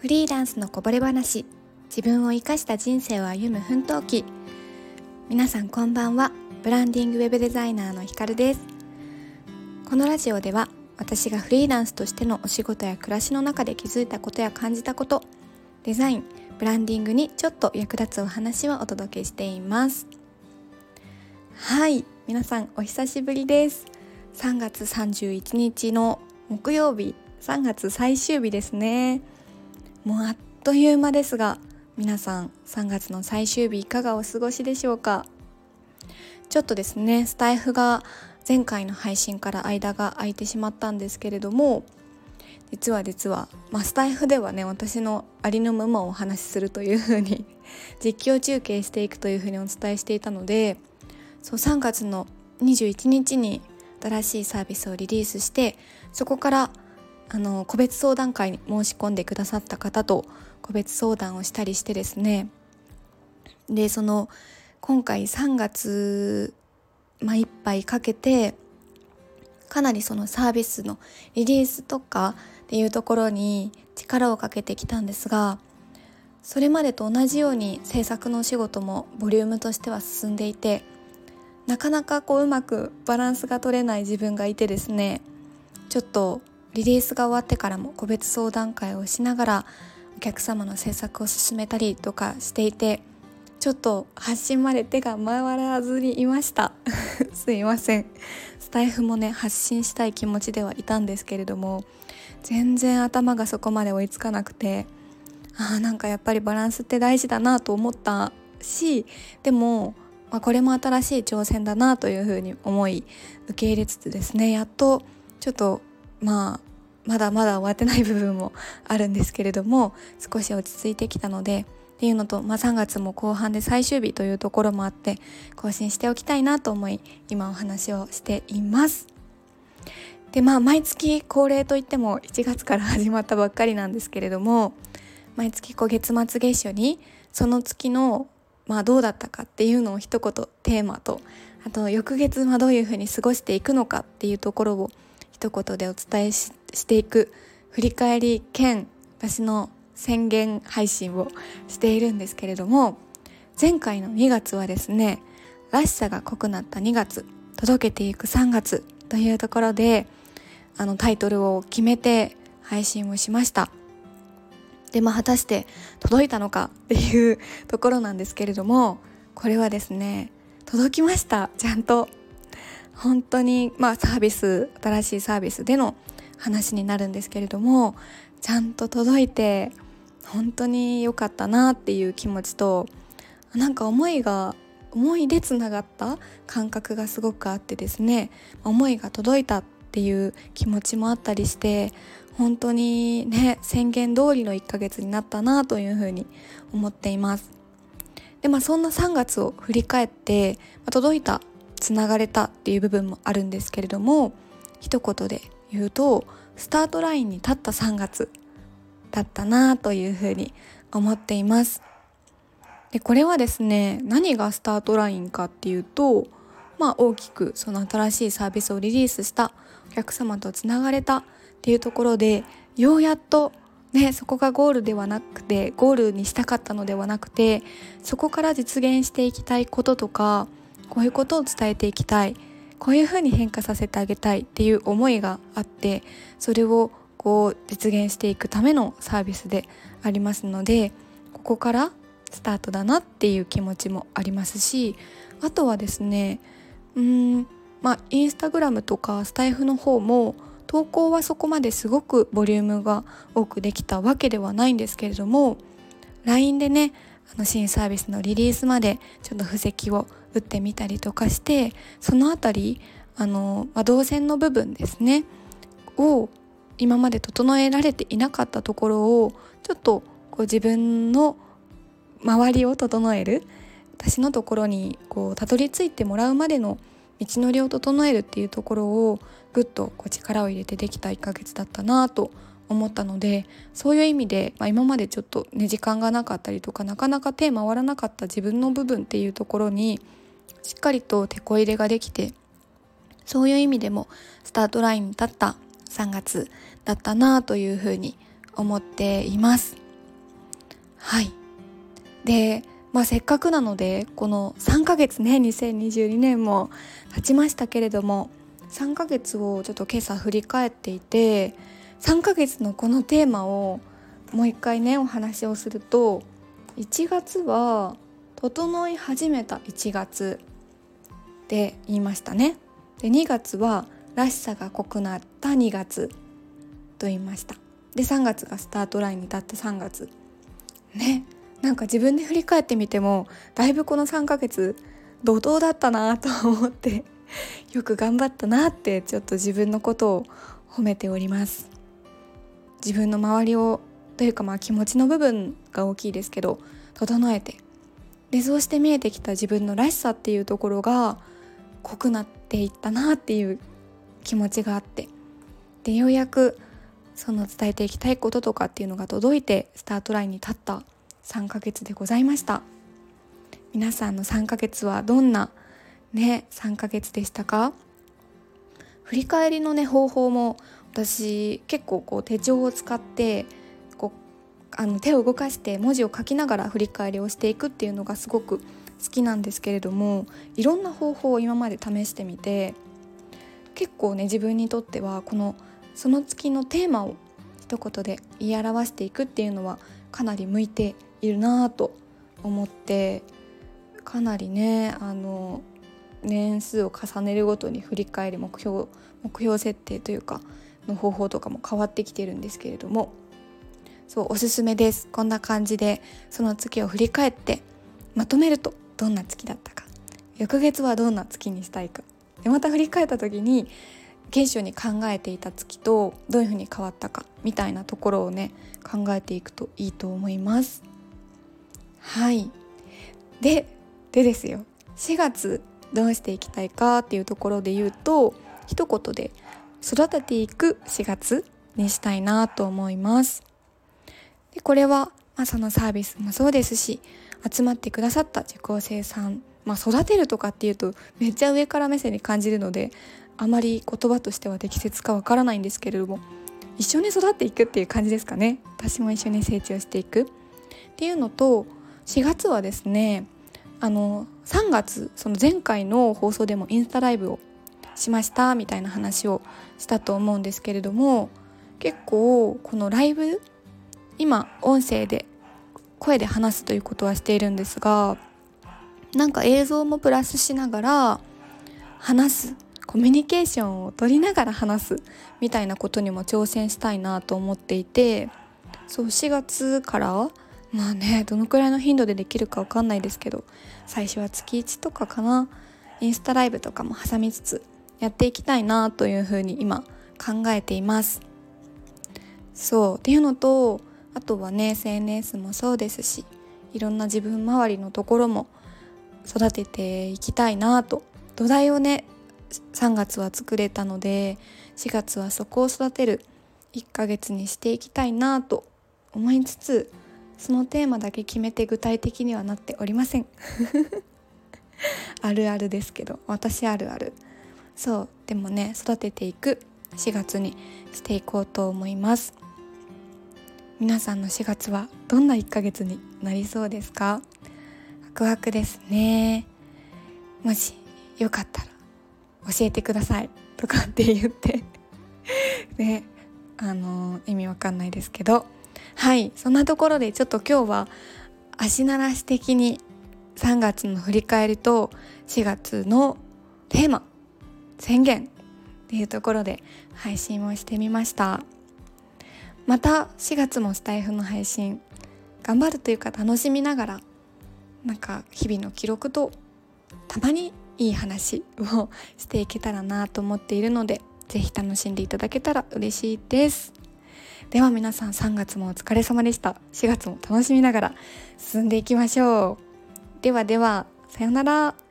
フリーランスのこぼれ話。自分を生かした人生を歩む奮闘記。皆さんこんばんは。ブランディングウェブデザイナーのひかるです。このラジオでは私がフリーランスとしてのお仕事や暮らしの中で気づいたことや感じたことデザインブランディングにちょっと役立つお話をお届けしています。はい。皆さんお久しぶりです。3月31日の木曜日。3月最終日ですね。もうあっという間ですが皆さん3月の最終日いかがお過ごしでしょうか？ちょっとですねスタイフが前回の配信から間が空いてしまったんですけれども実は実は、まあ、スタイフではね私のありのままをお話しするというふうに 実況中継していくというふうにお伝えしていたのでそう3月の21日に新しいサービスをリリースしてそこからあの個別相談会に申し込んでくださった方と個別相談をしたりしてですね。でその今回3月、まあ、いっぱいかけてかなりそのサービスのリリースとかっていうところに力をかけてきたんですがそれまでと同じように制作のお仕事もボリュームとしては進んでいてなかなかこううまくバランスが取れない自分がいてですねちょっとリリースが終わってからも個別相談会をしながらお客様の制作を進めたりとかしていてちょっと発信まで手が回らずにいました。すいません。スタイフもね発信したい気持ちではいたんですけれども全然頭がそこまで追いつかなくてあーなんかやっぱりバランスって大事だなと思ったしでも、まあ、これも新しい挑戦だなというふうに思い受け入れつつですねやっとちょっとまあまだまだ終わってない部分もあるんですけれども少し落ち着いてきたのでっていうのと、まあ、3月も後半で最終日というところもあって更新しておきたいなと思い今お話をしています。でまあ毎月恒例といっても1月から始まったばっかりなんですけれども毎月こう月末月初にその月のまあどうだったかっていうのを一言テーマとあと翌月はどういうふうに過ごしていくのかっていうところを一言でお伝えしていく振り返り兼私の宣言配信をしているんですけれども前回の2月はですねらしさが濃くなった2月届けていく3月というところであのタイトルを決めて配信をしました。でまあ果たして届いたのかっていうところなんですけれどもこれはですね届きました。ちゃんと本当にまあサービス新しいサービスでの話になるんですけれどもちゃんと届いて本当に良かったなっていう気持ちとなんか思いが思いでつながった感覚がすごくあってですね思いが届いたっていう気持ちもあったりして本当にね宣言通りの1ヶ月になったなというふうに思っています。でまあそんな3月を振り返って、まあ、届いたつながれたっていう部分もあるんですけれども一言で言うとスタートラインに立った3月だったなというふうに思っています。でこれはですね何がスタートラインかっていうとまあ大きくその新しいサービスをリリースしたお客様とつながれたっていうところでようやっとね、そこがゴールではなくてゴールにしたかったのではなくてそこから実現していきたいこととかこういうことを伝えていきたい。こういうふうに変化させてあげたいっていう思いがあってそれをこう実現していくためのサービスでありますのでここからスタートだなっていう気持ちもありますしあとはですねうんまあインスタグラムとかスタイフの方も投稿はそこまですごくボリュームが多くできたわけではないんですけれども LINE でねあの新サービスのリリースまでちょっと布石を打ってみたりとかしてその辺りあの、まあ、動線の部分ですねを今まで整えられていなかったところをちょっとこう自分の周りを整える私のところにこうたどり着いてもらうまでの道のりを整えるっていうところをぐっとこう力を入れてできた1ヶ月だったなと思ったのでそういう意味で、まあ、今までちょっとね時間がなかったりとかなかなか手回らなかった自分の部分っていうところにしっかりと手こ入れができてそういう意味でもスタートラインに立った3月だったなというふうに思っています。はいでまあせっかくなのでこの3ヶ月ね2022年も経ちましたけれども3ヶ月をちょっと今朝振り返っていて3ヶ月のこのテーマをもう一回ねお話をすると1月は整い始めた1月って言いましたね。で2月はらしさが濃くなった2月と言いました。で3月がスタートラインに立って3月。ね。なんか自分で振り返ってみてもだいぶこの3ヶ月怒涛だったなと思って よく頑張ったなってちょっと自分のことを褒めております。自分の周りをというかまあ気持ちの部分が大きいですけど整えてでそうして見えてきた自分のらしさっていうところが濃くなっていったなっていう気持ちがあって。でようやくその伝えていきたいこととかっていうのが届いてスタートラインに立った3ヶ月でございました。皆さんの3ヶ月はどんなね3ヶ月でしたか？振り返りのね方法も私結構こう手帳を使ってあの手を動かして文字を書きながら振り返りをしていくっていうのがすごく好きなんですけれどもいろんな方法を今まで試してみて結構ね自分にとってはこのその月のテーマを一言で言い表していくっていうのはかなり向いているなと思ってかなりねあの年数を重ねるごとに振り返り目標目標設定というかの方法とかも変わってきてるんですけれどもそうおすすめです。こんな感じでその月を振り返ってまとめるとどんな月だったか。翌月はどんな月にしたいか。でまた振り返った時に原初に考えていた月とどういうふうに変わったかみたいなところをね考えていくといいと思います。はい。ででですよ。4月どうしていきたいかっていうところで言うと一言で育てていく4月にしたいなと思います。でこれは、まあ、そのサービスもそうですし集まってくださった受講生さん、まあ、育てるとかっていうとめっちゃ上から目線に感じるのであまり言葉としては適切かわからないんですけれども一緒に育っていくっていう感じですかね。私も一緒に成長していく。っていうのと4月はですねあの3月その前回の放送でもインスタライブをしましたみたいな話をしたと思うんですけれども結構このライブ今音声で声で話すということはしているんですがなんか映像もプラスしながら話すコミュニケーションを取りながら話すみたいなことにも挑戦したいなと思っていてそう4月からまあねどのくらいの頻度でできるか分かんないですけど最初は月1とかかなインスタライブとかも挟みつつやっていきたいなというふうに今考えています。そうっていうのとあとはね SNS もそうですしいろんな自分周りのところも育てていきたいなと。土台をね3月は作れたので4月はそこを育てる1ヶ月にしていきたいなと思いつつそのテーマだけ決めて具体的にはなっておりません。あるあるですけど私あるある。そうでもね育てていく4月にしていこうと思います。皆さんの4月はどんな1ヶ月になりそうですか？ワクワクですね。もしよかったら教えてくださいとかって言って。ねあの意味わかんないですけど。はいそんなところでちょっと今日は足慣らし的に3月の振り返りと4月のテーマ宣言っていうところで配信をしてみました。また4月もスタイフの配信頑張るというか楽しみながらなんか日々の記録とたまにいい話を していけたらなと思っているので是非楽しんでいただけたら嬉しいです。では皆さん3月もお疲れ様でした。4月も楽しみながら進んでいきましょう。ではではさようなら。